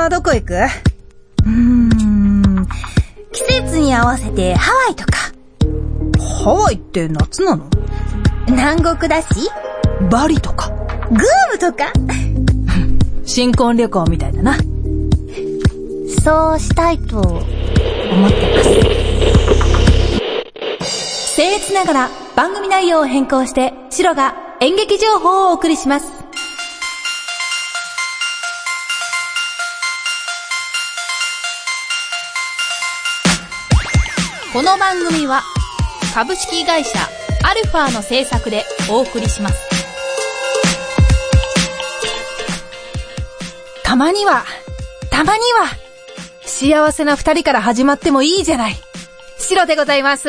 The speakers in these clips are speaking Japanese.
はどこ行く？うーん、季節に合わせてハワイとか。ハワイって夏なの？南国だし、バリとか？グームとか。新婚旅行みたいだな。そうしたいと思ってます。僭越ながら番組内容を変更して、シロが演劇情報をお送りします。この番組は、株式会社アルファの制作でお送りします。たまには、たまには、幸せな二人から始まってもいいじゃない。シロでございます。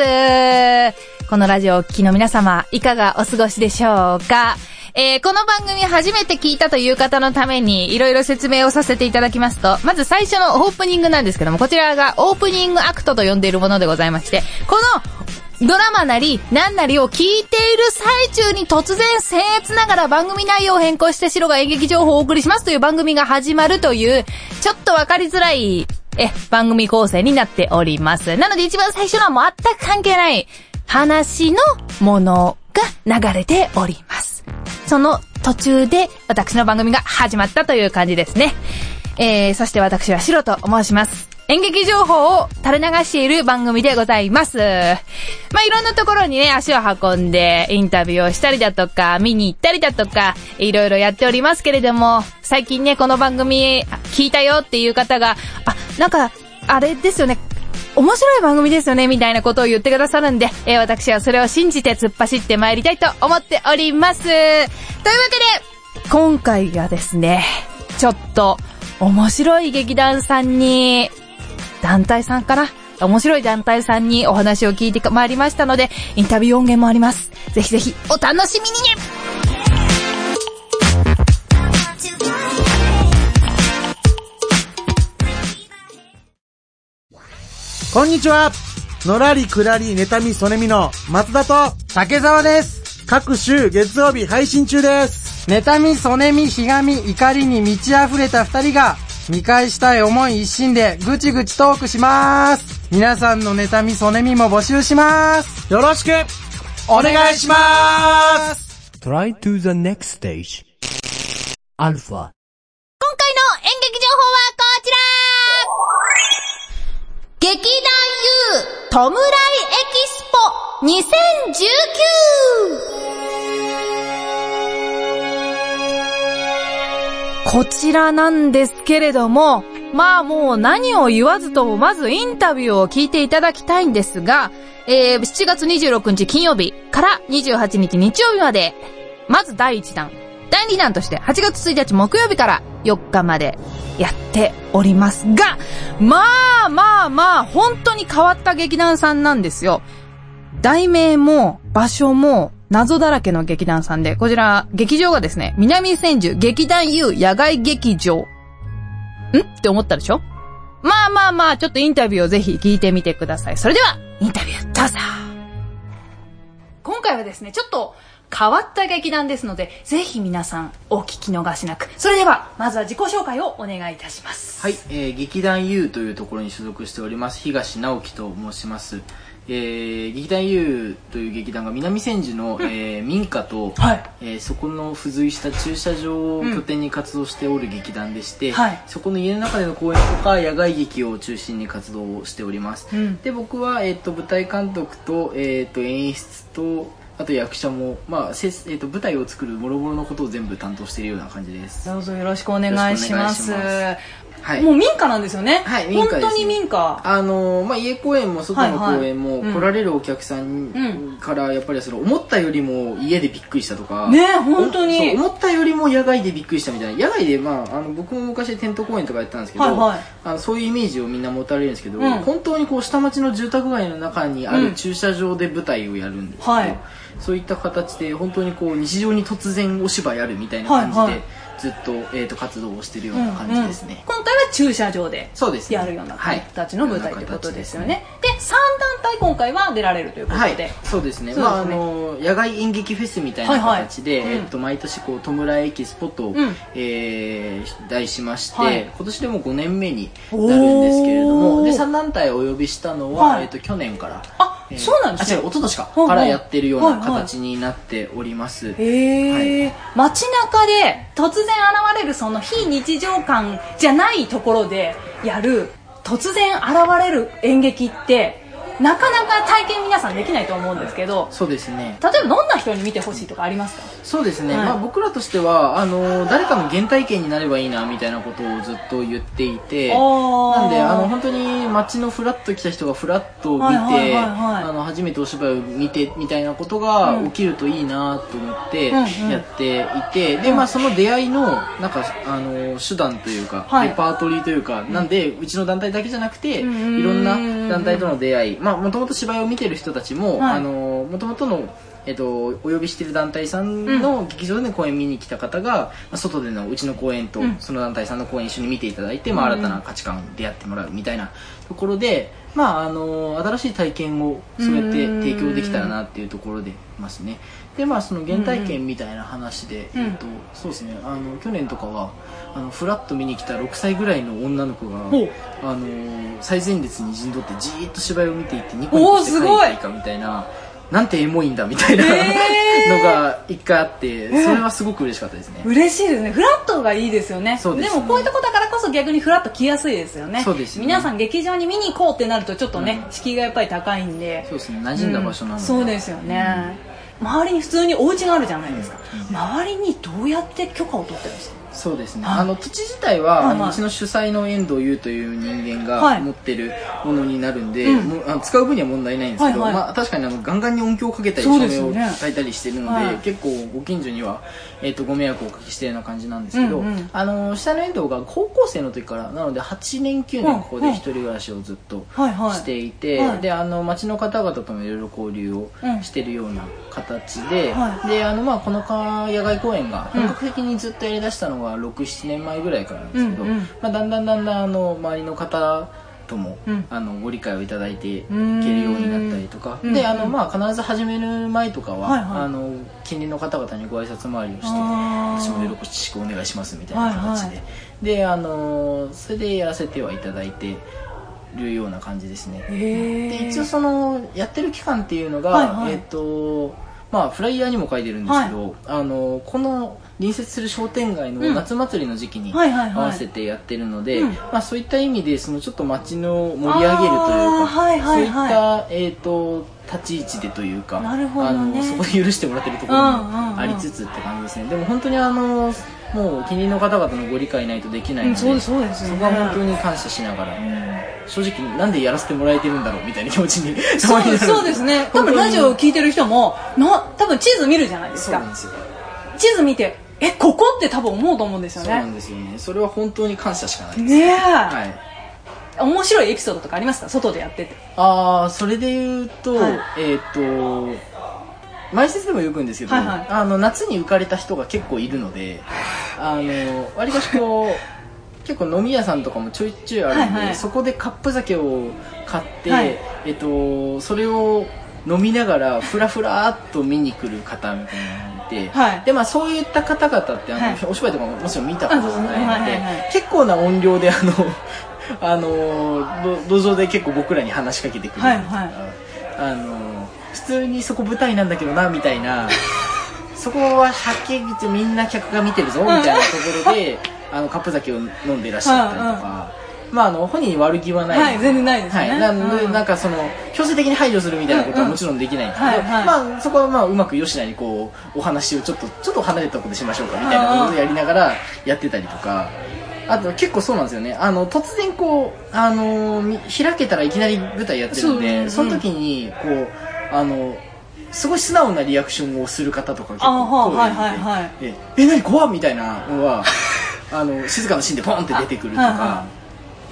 このラジオをお聞きの皆様、いかがお過ごしでしょうか？えー、この番組初めて聞いたという方のために、いろいろ説明をさせていただきますと、まず最初のオープニングなんですけども、こちらがオープニングアクトと呼んでいるものでございまして、このドラマなり、何なりを聞いている最中に突然僭越ながら番組内容を変更して白が演劇情報をお送りしますという番組が始まるという、ちょっとわかりづらい、え、番組構成になっております。なので一番最初のは全く関係ない話のものが流れております。その途中で私の番組が始まったという感じですね。えー、そして私はシロと申します。演劇情報を垂れ流している番組でございます。まあ、いろんなところにね、足を運んで、インタビューをしたりだとか、見に行ったりだとか、いろいろやっておりますけれども、最近ね、この番組聞いたよっていう方が、あ、なんか、あれですよね、面白い番組ですよね、みたいなことを言ってくださるんで、えー私はそれを信じて突っ走って参りたいと思っております。というわけで、今回がですね、ちょっと、面白い劇団さんに、団体さんかな？面白い団体さんにお話を聞いてまいりましたので、インタビュー音源もあります。ぜひぜひ、お楽しみにこんにちはのらりくらり妬みそねみの松田と竹沢です。各週月曜日配信中です。妬み、そねみ、ひがみ、怒りに満ち溢れた二人が、見返したい思い一心でぐちぐちトークします。皆さんの妬み、そねみも募集します。よろしくお願いします。Try to the next stage. Alpha. 弔いエキスポ2019こちらなんですけれども、まあもう何を言わずともまずインタビューを聞いていただきたいんですが、えー、7月26日金曜日から28日日曜日まで、まず第1弾。第2弾として8月1日木曜日から4日までやっておりますが、まあまあまあ、本当に変わった劇団さんなんですよ。題名も場所も謎だらけの劇団さんで、こちら、劇場がですね、南千住劇団 U 野外劇場。ん？って思ったでしょ？まあまあまあ、ちょっとインタビューをぜひ聞いてみてください。それでは、インタビューどうぞ今回はですね、ちょっと変わった劇団ですので、ぜひ皆さんお聞き逃しなく。それでは、まずは自己紹介をお願いいたします。はい、えー劇団 U というところに所属しております東直樹と申します、えー劇団 U という劇団が南千住の、えー民家と、はい。えーそこの付随した駐車場を拠点に活動しておる劇団でして、はい。そこの家の中での公演とか野外劇を中心に活動をしております、うん。で僕は、えー、と舞台監督と,、えー、と演出とあと役者も、まあせえー、と舞台を作る諸々のことを全部担当しているような感じですどうぞよろしくお願いします。はい。もう民家なんですよね。はい民家本当に民家。あのまあ、家公演も外の公演も来られるお客さんからやっぱりその思ったよりも家でびっくりしたとか。ねえ本当に。思ったよりも野外でびっくりしたみたいな。野外で、まあ、あの僕も昔テント公演とかやってたんですけど、はいはい。あのそういうイメージをみんな持たれるんですけど、うん。本当にこう下町の住宅街の中にあうんる駐車場で舞台をやるんですけど、はい。そういった形で本当にこう日常に突然お芝居やるみたいな感じで、はいはいずっと,、えー、と活動をしてるような感じですね、うんうん今回は駐車場でやるようなはい形の舞台ということですよね。で、3団体今回は出られるということで。はい、そうですね。ね。まああの野外演劇フェスみたいな形で、はいはい。うんえっと、毎年こう弔いエキスポと、ん。えー題しまして、はい。今年でも5年目になるんですけれどもで3団体お呼びしたのは、はい。えっと、去年から。あえー。そうなんですね。あ違う一昨年か、はいはいからやってるようはいはいな形になっております、へえ、街中で突然現れるその非日常感じゃないところでやる突然現れる演劇ってなかなか体験皆さんできないと思うんですけどそうですね。例えばどんな人に見てほしいとかありますか？そうですね、はい。まあ、僕らとしてはあの誰かの原体験になればいいなみたいなことをずっと言っていてなんであの本当に街のフラッと来た人がフラッと見て、初めてお芝居を見てみたいなことが起きるといいなと思ってうんうん。やっていて、でまあ、その出会いのなんかあの手段というか、はい。レパートリーというかなんでうちの団体だけじゃなくて、ん。いろんな団体との出会いまあもともと芝居を見てる人たちも、はい。あのもともとのえっと、お呼びしている団体さんの劇場での公演見に来た方が、まあ外でのうちの公演とん。その団体さんの公演一緒に見ていただいて、まあ、新たな価値観に出会ってもらうみたいなところで、まあ、あの新しい体験をそうやって提供できたらなっていうところでいますね。でまあその原体験みたいな話で、うんえっと、そうですね。あの去年とかはあのフラッと見に来た6歳ぐらいの女の子があの最前列に陣取ってじーっと芝居を見ていてニコニコして帰っていいかみたいななんてエモいんだみたいな、へー。のが一回あってそれはすごく嬉しかったですね、嬉しいですね。フラットがいいですよね。そうですね。もこういうとこだからこそ逆にフラッと来やすいですよね。そうですね。皆さん劇場に見に行こうってなるとちょっとね、敷居がやっぱり高いんで。そうですね。馴染んだ場所なので、そうですよね、周りに普通にお家があるじゃないですか、周りにどうやって許可を取ってるんですか？そうですね。はいあの土地自体は、はいうちの主催の遠藤優という人間はい。が持ってるものになるんで、うん。もうあの使う分には問題ないんですけど、はいはい。まあ、確かにあのガンガンに音響をかけたり照明を焚いたりしてるので、はい。結構ご近所には、えー、とご迷惑をおかけしてるような感じなんですけど、うんうん。あの主催の遠藤が高校生の時からなので8年9年ここで一人暮らしをずっとはいはい。していて、はい。であの町の方々ともいろいろ交流をうんしてるような形で、はいであのまあこのか野外公演が本格的にずっとやりだしたのが67年前ぐらいからなんですけど、うんうん。まあ、だんだんだんだんあの周りの方とも、うん。あのご理解をいただいていけるようになったりとか、うん。であのまあ必ず始める前とかは、はいはい。あの近隣の方々にご挨拶回りをして私もよろしくお願いしますみたいな形で、はいはい。であのそれでやらせてはいただいてるような感じですね。へで一応そのやってる期間っていうのが、はいはい。えっ、とまあフライヤーにも書いてるんですけど、あのこの隣接する商店街のうん。夏祭りの時期にはいはいはい。合わせてやってるので、うん。まあそういった意味でそのちょっと街の盛り上げるというか、はいはいはい。そういったえっ、と立ち位置でというかなるほどね。あのそこで許してもらってるところもありつつって感じですね、でも本当にあのもう近隣の方々のご理解ないとできないので、うんそうですそうですよね。そこは本当に感謝しながら、正直なんでやらせてもらえてるんだろうみたいな気持ちにたそうそうですね。多分ラジオを聞いてる人もな多分地図見るじゃないですか。そうなんですよ。地図見てえここって多分思うと思うんですよそうなねんですよね。それは本当に感謝しかないです、ねえ、はい。面白いエピソードとかありますか？外でやってて。ああそれで言うと、はい。えっ、と前説でもよく言うんですけど、はいはい。あの夏に浮かれた人が結構いるので あのわりかしこう結構飲み屋さんとかもちょいちょいあるんで、はいはい。そこでカップ酒を買って、はい。えっと、それを飲みながらふらふらっと見に来る方みたいなのがいて、はい。でまあ、そういった方々ってあの、はい。お芝居とかももちろん見たことないので、はいはいはい。結構な音量であの あのど路上で結構僕らに話しかけてくれるはいはい。あの普通にそこ舞台なんだけどなみたいな そこははっきり言ってみんな客が見てるぞみたいなところで あのカップ酒を飲んでいらっしゃったりとか。まあ、あの本人に悪気はない。はい全然ないですね。はい、なので、うんなんかその強制的に排除するみたいなことはもちろんできないんですけど、まあ、そこはまあうまく吉田にこうお話をちょっとちょっと離れたところでしましょうかみたいなことをやりながらやってたりとか。あと結構そうなんですよね。あの突然こうあのみ開けたらいきなり舞台やってるんでうん。その時にこうあのすごい素直なリアクションをする方とか結あ構はいはいはいはい。ええ。何？怖っ？みたいなのはあの静かなシーンでポンって出てくるとか、はいは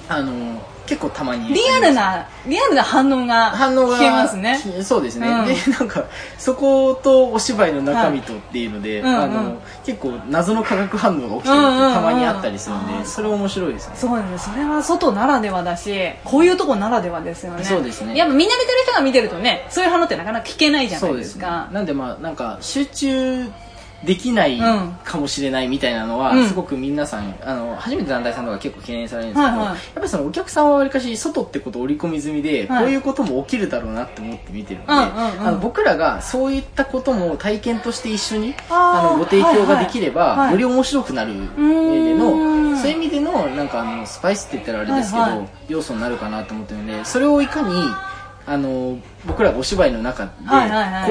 あの結構たまに。リアルな、リアルな反応が反応が聞けますね。きそうですね、うん。でなんかそことお芝居の中身とっていうので、はい。うんうん。あの結構謎の化学反応が起きてるってたまにあったりするんで、それ面白いですね。そうですね。それは外ならではだし、こういうとこならではですよね。そうですね。やっぱみんな見てる人が見てるとね、そういう反応ってなかなか聞けないじゃないうでそですすね。か。なんでまあなんか集中できないうん。かもしれないみたいなのは、うん。すごく皆さんあの初めて団体さんとか結構懸念されるんですけど、はいはい。やっぱりそのお客さんはわりかし外ってことを織り込み済みで、はい。こういうことも起きるだろうなって思って見てるので、うんうんうん。あの僕らがそういったことも体験として一緒にあのご提供ができれば、はいはいより面白くなる上でうのん。そういう意味でのなんかあのスパイスって言ったらあれですけど、はいはい。要素になるかなと思ってるのでそれをいかにあの僕らがお芝居の中で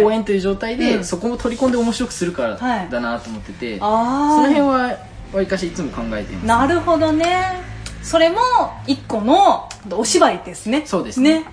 公演という状態で、うん。そこも取り込んで面白くするからはい。だなと思ってて、あそのあ。辺はわりかしいつも考えています。なるほどね。それも一個のお芝居ですね。そうですね。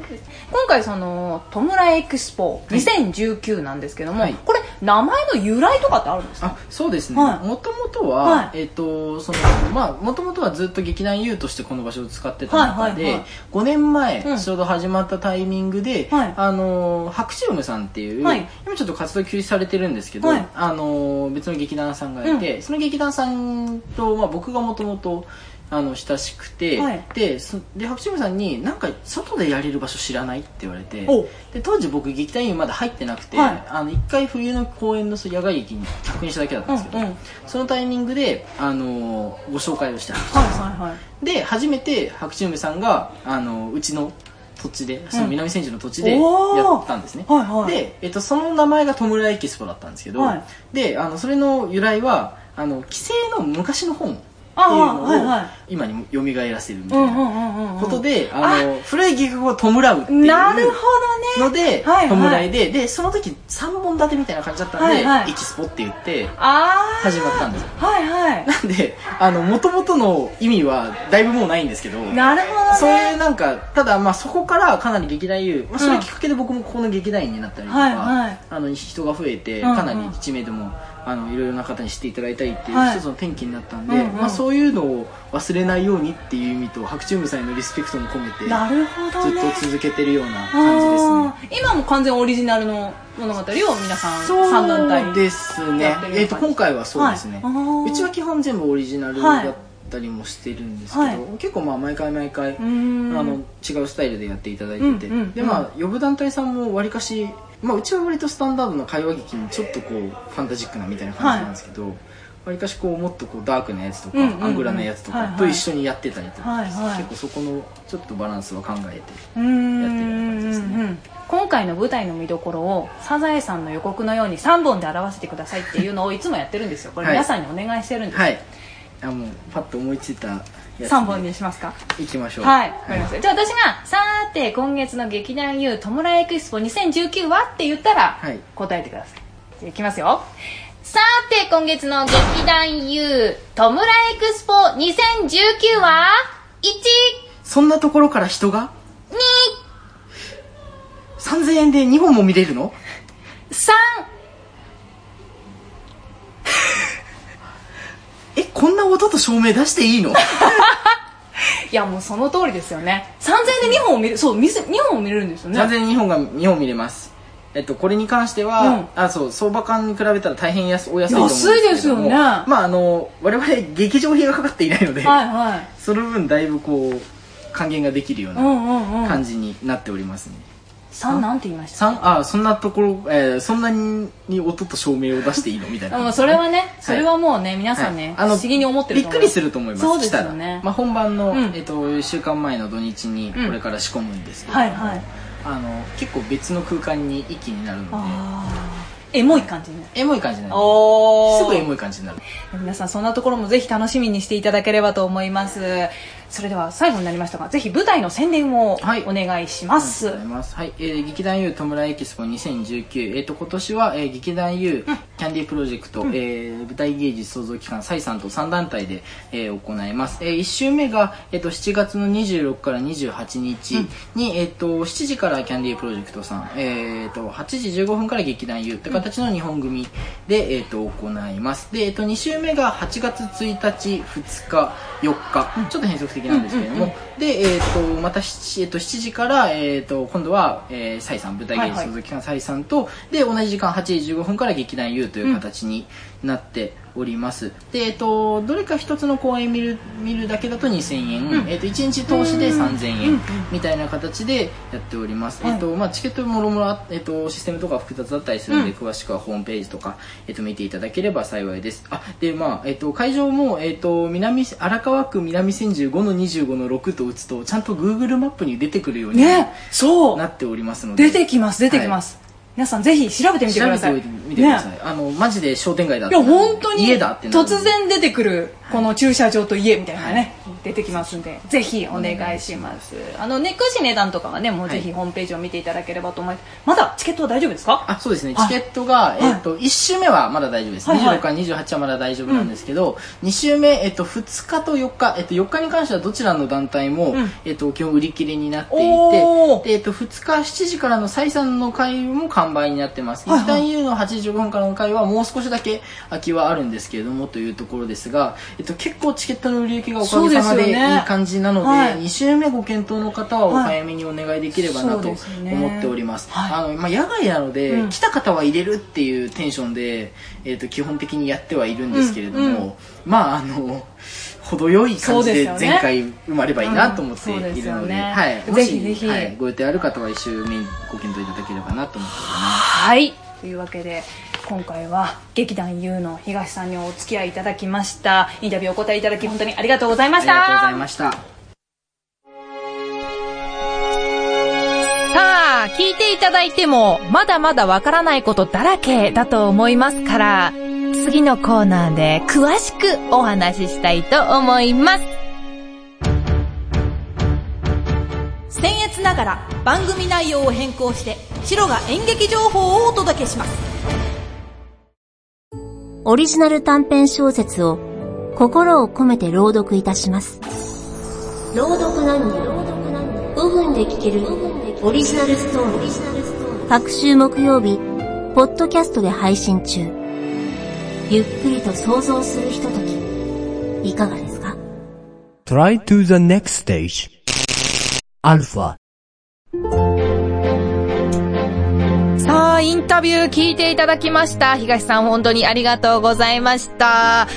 今回その、トムラエクスポはい。2019なんですけども、はい。これ名前の由来とかってあるんですか？あそうですね。はい。もともとは、はい。えっ、とそのまあもともとはずっと劇団 U としてこの場所を使ってた中で、はいはいはい。5年前、うん。ちょうど始まったタイミングで、はい。あの白チウムさんっていう、はい。今ちょっと活動休止されてるんですけど、はい。あの別の劇団さんがいて、その劇団さんと、まあ、僕がもともとあの親しくて、はい。でそで白チウムさんに「なんか外でやれる場所知らない?」って言われておで当時僕劇団員まだ入ってなくて、はい。あの1回冬の公演の野外劇に確認しただけだったんですけど、うんうん。そのタイミングで、あのご紹介をしてはい。で初めて白チウムさんが、あのうちの土地でその南千住の土地でやったんですね、はいはい。で、えっと、その名前がトムラエキスポだったんですけど、はい。であのそれの由来はあの規制の昔の本のをはいはい今に蘇らせるみたいな。ことで、あの古い戯曲を弔うっていうなるほどね。ので、はいはい弔いででその時3本立てみたいな感じだったんで、はいはいエキスポって言ってあ始まったんですよあ。はいはい。なんであの元々の意味はだいぶもうないんですけどなるほどね。そういうなんかただまあそこからかなり劇団優、まあ、それきっかけで僕もここの劇団員になったりとか、はいはい。あの人が増えてうんうん。かなり知名度もあのいろいろな方に知っていただいたりっていうはい。一つの転機になったんで、うんうん。まあ、そういうのを忘れないようにっていう意味と白チュームさんへのリスペクトも込めてなるほどずっね。と続けてるような感じですね。今も完全オリジナルの物語を皆さん三団体そうですね。えっ、と今回はそうですね、はい。うちは基本全部オリジナルだったりもしてるんですけど、はい。結構まあ毎回毎回、あの違うスタイルでやっていただいてて、うんうんでまあ呼ぶ団体さんもわりかし、まあ、うちは割とスタンダードな会話劇にちょっとこうファンタジックなみたいな感じなんですけど、わりかしこうもっとこうダークなやつとか、うんうんうん。アングラなやつとはいはい。かと一緒にやってたりとか、はいはい。結構そこのちょっとバランスは考えてやってるような感じですね。今回の舞台の見どころをサザエさんの予告のように3本で表せてくださいっていうのをいつもやってるんですよ。これはい。皆さんにお願いしてるんです、はいあもうパッと思いついたやつ3本にしますか？いきましょう。はい、わかりました。じゃあ私が、さーて、今月の劇団 U トムラエクスポ2019はって言ったら、はい。答えてください。じゃあいきますよ。さーて、今月の劇団 U トムラエクスポ2019は、1、そんなところから人が？2、3000円で2本も見れるの？3、こんな音と照明出していいの？いやもうその通りですよね。3000円で2本を見る、そう、見せ2本を見れるんですよね。3000円で2本が2本見れますえっと、これに関しては、うんあそう相場感に比べたら大変安お安いと思うんですけども安いですよねまああの我々劇場費がかかっていないので、はいはい。その分だいぶこう還元ができるよううなんうんうん。感じになっておりますね、3なんて言いました三あそんなところ、えーそんなに音と照明を出していいの？みたいな、うん、それはね、それはもうね、皆さんね、はい不思議に思ってるびっくりすると思います。そうですよね。ら。まあ、本番の、うん。えっと、1週間前の土日にうん。これから仕込むんですけど、はいはい。あの結構別の空間に一気になるので。ああ。エモい感じになる。エモい感じになるおすぐエモい感じになる。皆さんそんなところもぜひ楽しみにしていただければと思います。それでは最後になりましたが、ぜひ舞台の宣伝をはいお願いします。ありがとうございます。はい、えー、劇団 U 戸村エキスポ2019。えっ、と、今年は、えー、劇団 U、キャンディープロジェクト、えー、舞台芸術創造機関、サイさんと3団体で、えー、行います。えー、1週目が、えっ、と、7月の26から28日に、えっ、と、7時からキャンディープロジェクトさん、えっ、と、8時15分から劇団 U って形の日本組で、えっ、と、行います。で、えっ、と、2週目が8月1日、2日、4日、ちょっと変則的なんですけれども、で、えっ、と、また7、えっと7時から、えっ、と、今度は、えー、サイさん、舞台芸術創造機関サイさんと、で、同じ時間8時15分から劇団 U という形になっております。で、えっ、と、どれか一つの公演見る、見るだけだと2000円、えっ、と、1日通しで3000円みたいな形でやっております。えっ、と、まあ、チケットもろもろあ、えっ、と、システムとか複雑だったりするので、詳しくはホームページとか、えっ、と、見ていただければ幸いです。あ、で、まあ、えっ、と、会場も、えっ、と、南、荒川区南千住5の25の6と打つと、ちゃんと Google マップに出てくるようにね、そうなっておりますので。出てきます、出てきます。皆さんぜひ調べてみてください。調べてみてください。あの、マジで商店街だっいや、本当に、家だって突然出てくる、この駐車場と家みたいなのがね、出てきますんで、ぜひお願いします。あの、ね、詳しい値段とかはね、もうぜひホームページを見ていただければと思います。まだチケットは大丈夫ですか？あそうですね、はい。チケットが、えっと1週目はまだ大丈夫です、はいはい。26から28はまだ大丈夫なんですけど、2週目、えっと2日と4日、えっと4日に関してはどちらの団体も、ん。えっと基本売り切れになっていてで、えっと2日7時からの再三の会も完売になってます。はいはい。一旦 U の8時15分からの会はもう少しだけ空きはあるんですけれどもというところですが、えっと、結構チケットの売り行きがおかげさまでいい感じなのではい。2週目ご検討の方はお早めにお願いできればなと思っております。はい。あのまあ、野外なので、うん。来た方は入れるっていうテンションで、えー、と基本的にやってはいるんですけれども、うんうん。まああの程よい感じで前回埋まればいいなと思っているので,、よねはい、もしぜひぜひはい、ご予定ある方は一周目ご検討いただければなと思っております。はい。というわけで、今回は劇団 U の東さんにお付き合いいただきました。インタビューお答えいただき本当にありがとうございました。ありがとうございました。さあ、聞いていただいても、まだまだわからないことだらけだと思いますから、次のコーナーで詳しくお話ししたいと思います。僭越ながら番組内容を変更して白が演劇情報をお届けしますオリジナル短編小説を心を込めて朗読いたします。朗読何人5分で聞けるオリジナルストーリー。各週木曜日、ポッドキャストで配信中。ゆっくりと想像するひととき、いかがですか？Try to the next stage. Alpha. さあ、インタビュー聞いていただきました。東さん本当にありがとうございました。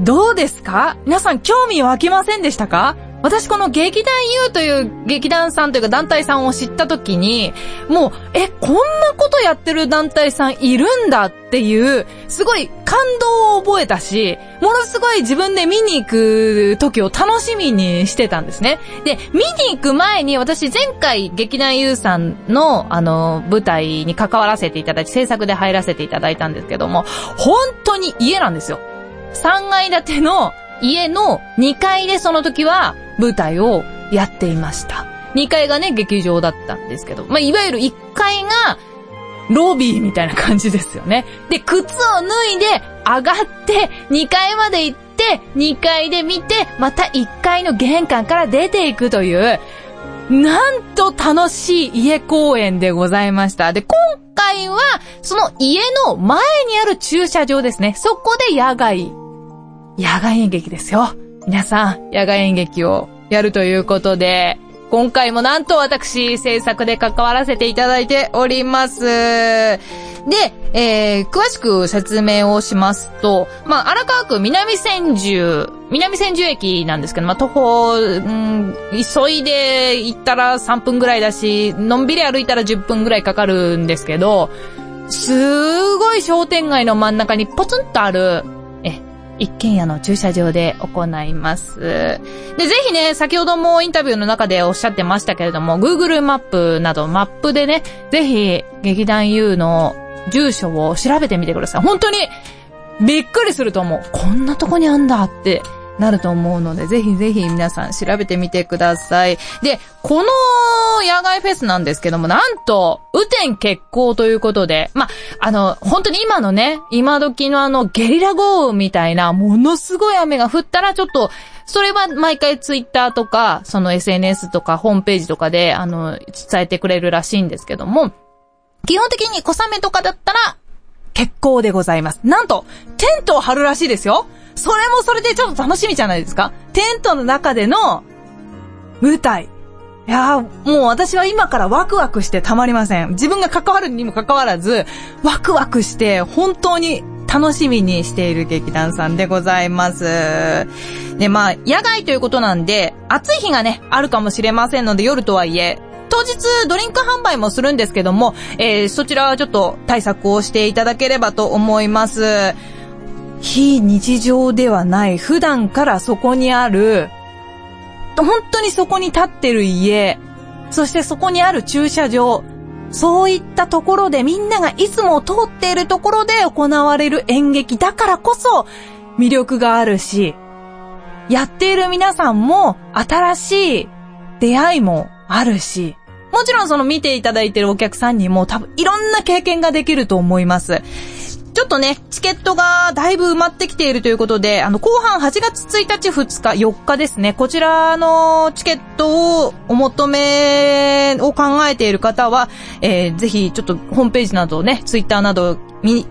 どうですか？皆さん興味湧きませんでしたか？私この劇団 U という劇団さんというか団体さんを知った時に、もう、え、こんなことやってる団体さんいるんだっていう、すごい感動を覚えたし、ものすごい自分で見に行く時を楽しみにしてたんですね。で、見に行く前に私前回劇団 U さんのあの舞台に関わらせていただいて制作で入らせていただいたんですけども、本当に家なんですよ。3階建ての家の2階でその時は舞台をやっていました。2階がね、劇場だったんですけど、まあ、いわゆる1階がロビーみたいな感じですよね。で、靴を脱いで上がって2階まで行って2階で見てまた1階の玄関から出ていくというなんと楽しい家公園でございました。で、今回は、その家の前にある駐車場ですね。そこで野外、野外演劇ですよ。皆さん、野外演劇をやるということで、今回もなんと私、制作で関わらせていただいております。で、えー、詳しく説明をしますと、まあ、荒川区南千住、南千住駅なんですけど、まあ、徒歩、うん、急いで行ったら3分ぐらいだし、のんびり歩いたら10分ぐらいかかるんですけど、すごい商店街の真ん中にポツンとある、一軒家の駐車場で行います。で、ぜひね、先ほどもインタビューの中でおっしゃってましたけれども、Google マップなどマップでね、ぜひ劇団 U の住所を調べてみてください。本当にびっくりすると思う。こんなとこにあんだってなると思うので、ぜひぜひ皆さん調べてみてください。で、この野外フェスなんですけども、なんと、雨天決行ということで、まあ、あの、本当に今のね、今時のあのゲリラ豪雨みたいな、ものすごい雨が降ったらちょっと、それは毎回ツイッターとか、その SNS とかホームページとかで、あの、伝えてくれるらしいんですけども、基本的に小雨とかだったら、結構でございます。なんと、テントを張るらしいですよ。それもそれでちょっと楽しみじゃないですか。テントの中での舞台。いやー、もう私は今からワクワクしてたまりません。自分が関わるにも関わらず、ワクワクして本当に楽しみにしている劇団さんでございます。で、まあ、野外ということなんで、暑い日がね、あるかもしれませんので、夜とはいえ、当日ドリンク販売もするんですけども、えー、そちらはちょっと対策をしていただければと思います。非日常ではない、普段からそこにある、本当にそこに立ってる家、そしてそこにある駐車場、そういったところでみんながいつも通っているところで行われる演劇だからこそ魅力があるし、やっている皆さんも新しい出会いもあるし、もちろんその見ていただいているお客さんにも多分いろんな経験ができると思います。ちょっとね、チケットがだいぶ埋まってきているということで、あの、後半8月1日、2日、4日ですね。こちらのチケットをお求めを考えている方は、えー、ぜひちょっとホームページなどね、ツイッターなど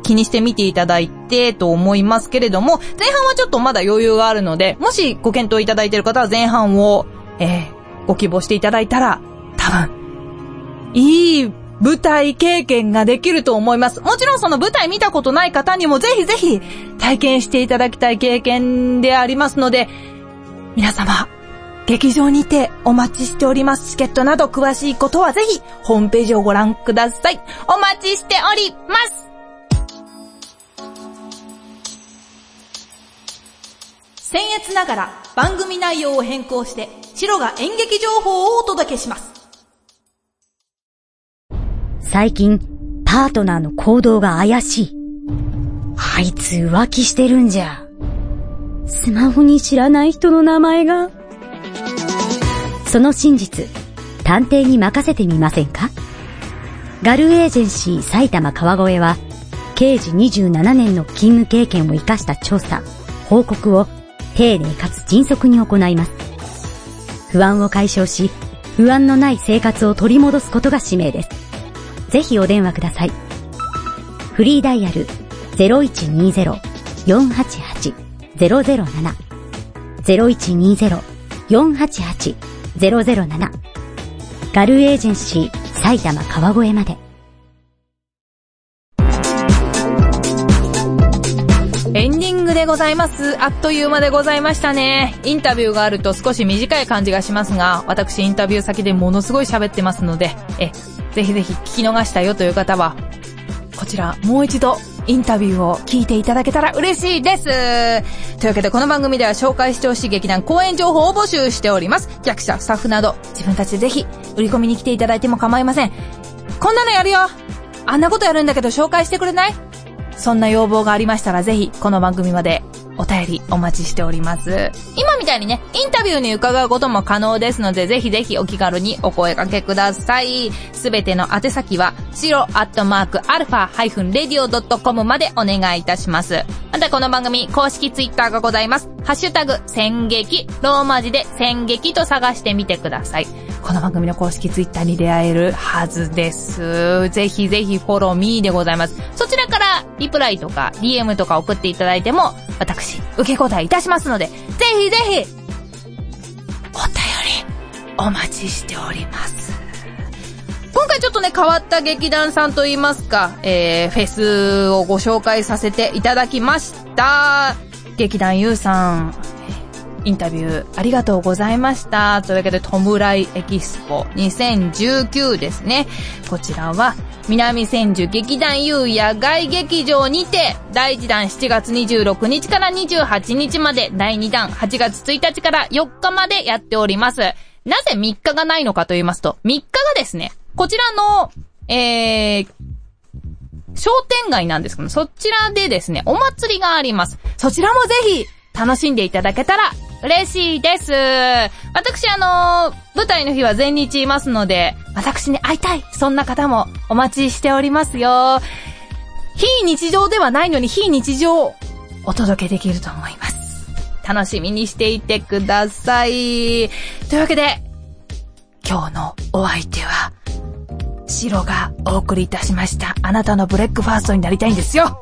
気にして見ていただいてと思いますけれども、前半はちょっとまだ余裕があるので、もしご検討いただいている方は前半を、えー、ご希望していただいたら、多分、いい舞台経験ができると思います。もちろんその舞台見たことない方にもぜひぜひ体験していただきたい経験でありますので、皆様、劇場にてお待ちしております。チケットなど詳しいことはぜひホームページをご覧ください。お待ちしております僭越ながら番組内容を変更して、白が演劇情報をお届けします。最近、パートナーの行動が怪しい。あいつ浮気してるんじゃ。スマホに知らない人の名前が。その真実、探偵に任せてみませんか？ガルエージェンシー埼玉川越は、刑事27年の勤務経験を活かした調査、報告を丁寧かつ迅速に行います。不安を解消し、不安のない生活を取り戻すことが使命です。ぜひお電話ください。フリーダイヤル0120-488-007 0120-488-007ガルエージェンシー埼玉川越まで。エンディングでございます。あっという間でございましたね。インタビューがあると少し短い感じがしますが、私インタビュー先でものすごい喋ってますので、え、ぜひぜひ聞き逃したよという方は、こちらもう一度インタビューを聞いていただけたら嬉しいです。というわけでこの番組では紹介してほしい劇団公演情報を募集しております。役者、スタッフなど自分たちでぜひ売り込みに来ていただいても構いません。こんなのやるよあんなことやるんだけど紹介してくれない？そんな要望がありましたらぜひこの番組までお便りお待ちしております。今みたいにね、インタビューに伺うことも可能ですので、ぜひぜひお気軽にお声掛けください。すべての宛先は、白アットマークアルファハイフンレディオドットコムまでお願いいたします。またこの番組公式ツイッターがございます。ハッシュタグ、戦劇、ローマ字で戦劇と探してみてください。この番組の公式ツイッターに出会えるはずです。ぜひぜひフォローミーでございます。そちらからリプライとか DM とか送っていただいても、私、受け答えいたしますので、ぜひぜひ、お便り、お待ちしております。今回ちょっとね、変わった劇団さんといいますか、えー、フェスをご紹介させていただきました。劇団ゆうさん、インタビューありがとうございました。というわけで、トムライエキスポ2019ですね。こちらは、南千住劇団 U 野外劇場にて、第1弾7月26日から28日まで、第2弾8月1日から4日までやっております。なぜ3日がないのかと言いますと、3日がですね、こちらの、えー、商店街なんですけど、そちらでですね、お祭りがあります。そちらもぜひ、楽しんでいただけたら嬉しいです。私あのー舞台の日は全日いますので、私に会いたいそんな方もお待ちしておりますよ。非日常ではないのに非日常をお届けできると思います。楽しみにしていてください。というわけで、今日のお相手は、シロがお送りいたしました。あなたのブレックファーストになりたいんですよ。